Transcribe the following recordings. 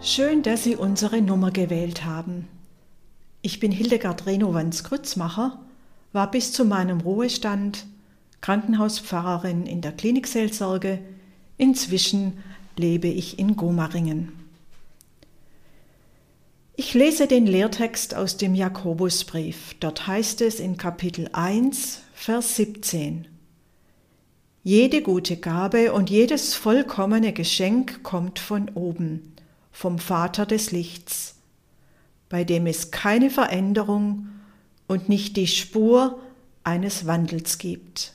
Schön, dass Sie unsere Nummer gewählt haben. Ich bin Hildegard Renowans Grützmacher, war bis zu meinem Ruhestand Krankenhauspfarrerin in der Klinikseelsorge. Inzwischen lebe ich in Gomaringen. Ich lese den Lehrtext aus dem Jakobusbrief. Dort heißt es in Kapitel 1, Vers 17. Jede gute Gabe und jedes vollkommene Geschenk kommt von oben vom Vater des Lichts, bei dem es keine Veränderung und nicht die Spur eines Wandels gibt.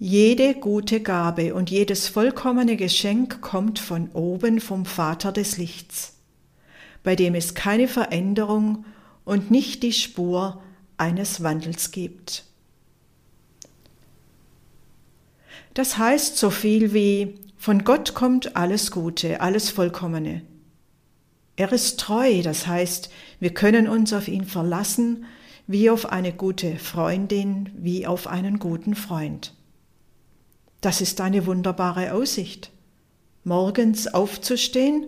Jede gute Gabe und jedes vollkommene Geschenk kommt von oben vom Vater des Lichts, bei dem es keine Veränderung und nicht die Spur eines Wandels gibt. Das heißt so viel wie von Gott kommt alles Gute, alles Vollkommene. Er ist treu, das heißt, wir können uns auf ihn verlassen, wie auf eine gute Freundin, wie auf einen guten Freund. Das ist eine wunderbare Aussicht, morgens aufzustehen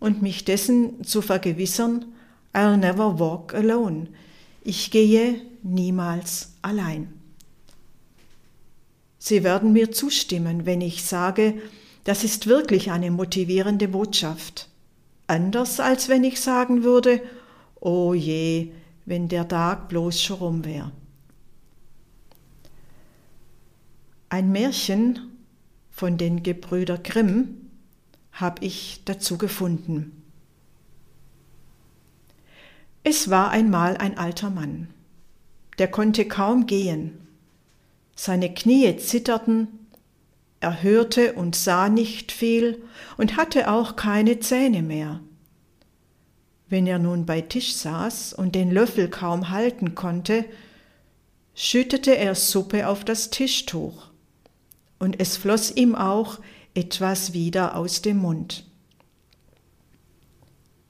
und mich dessen zu vergewissern, I'll never walk alone. Ich gehe niemals allein. Sie werden mir zustimmen, wenn ich sage, das ist wirklich eine motivierende Botschaft. Anders als wenn ich sagen würde, oh je, wenn der Tag bloß schon rum wäre. Ein Märchen von den Gebrüder Grimm habe ich dazu gefunden. Es war einmal ein alter Mann, der konnte kaum gehen. Seine Knie zitterten er hörte und sah nicht viel und hatte auch keine Zähne mehr. Wenn er nun bei Tisch saß und den Löffel kaum halten konnte, schüttete er Suppe auf das Tischtuch, und es floss ihm auch etwas wieder aus dem Mund.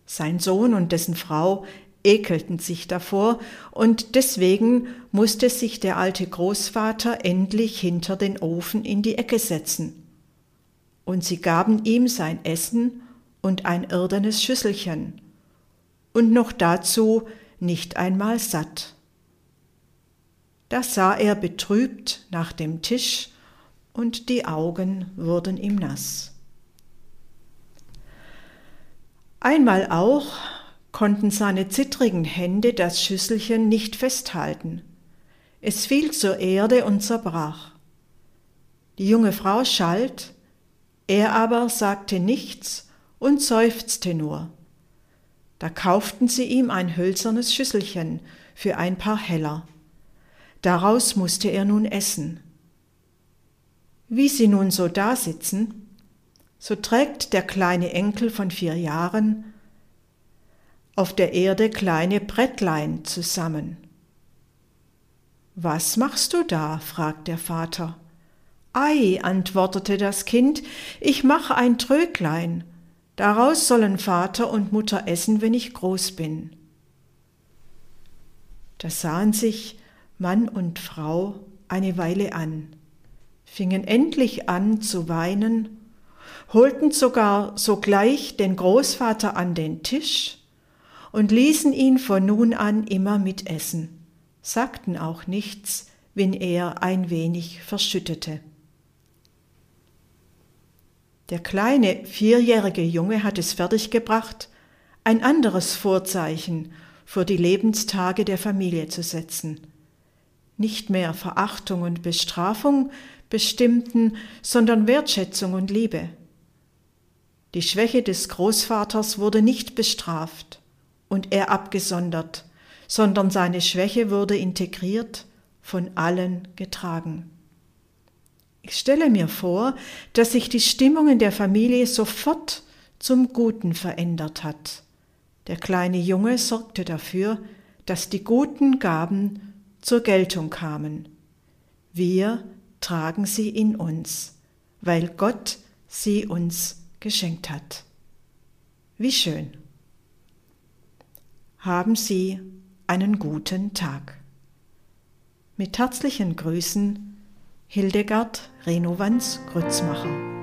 Sein Sohn und dessen Frau ekelten sich davor, und deswegen musste sich der alte Großvater endlich hinter den Ofen in die Ecke setzen. Und sie gaben ihm sein Essen und ein irdenes Schüsselchen, und noch dazu nicht einmal satt. Da sah er betrübt nach dem Tisch, und die Augen wurden ihm nass. Einmal auch konnten seine zittrigen Hände das Schüsselchen nicht festhalten. Es fiel zur Erde und zerbrach. Die junge Frau schalt, er aber sagte nichts und seufzte nur. Da kauften sie ihm ein hölzernes Schüsselchen für ein paar Heller. Daraus musste er nun essen. Wie sie nun so dasitzen, so trägt der kleine Enkel von vier Jahren auf der Erde kleine Brettlein zusammen. Was machst du da? fragt der Vater. Ei, antwortete das Kind, ich mache ein Tröglein. Daraus sollen Vater und Mutter essen, wenn ich groß bin. Da sahen sich Mann und Frau eine Weile an, fingen endlich an zu weinen, holten sogar sogleich den Großvater an den Tisch und ließen ihn von nun an immer mitessen, sagten auch nichts, wenn er ein wenig verschüttete. Der kleine vierjährige Junge hat es fertiggebracht, ein anderes Vorzeichen vor die Lebenstage der Familie zu setzen. Nicht mehr Verachtung und Bestrafung bestimmten, sondern Wertschätzung und Liebe. Die Schwäche des Großvaters wurde nicht bestraft und er abgesondert, sondern seine Schwäche wurde integriert, von allen getragen. Ich stelle mir vor, dass sich die Stimmung in der Familie sofort zum Guten verändert hat. Der kleine Junge sorgte dafür, dass die guten Gaben zur Geltung kamen. Wir tragen sie in uns, weil Gott sie uns geschenkt hat. Wie schön. Haben Sie einen guten Tag. Mit herzlichen Grüßen Hildegard Renovans Grützmacher.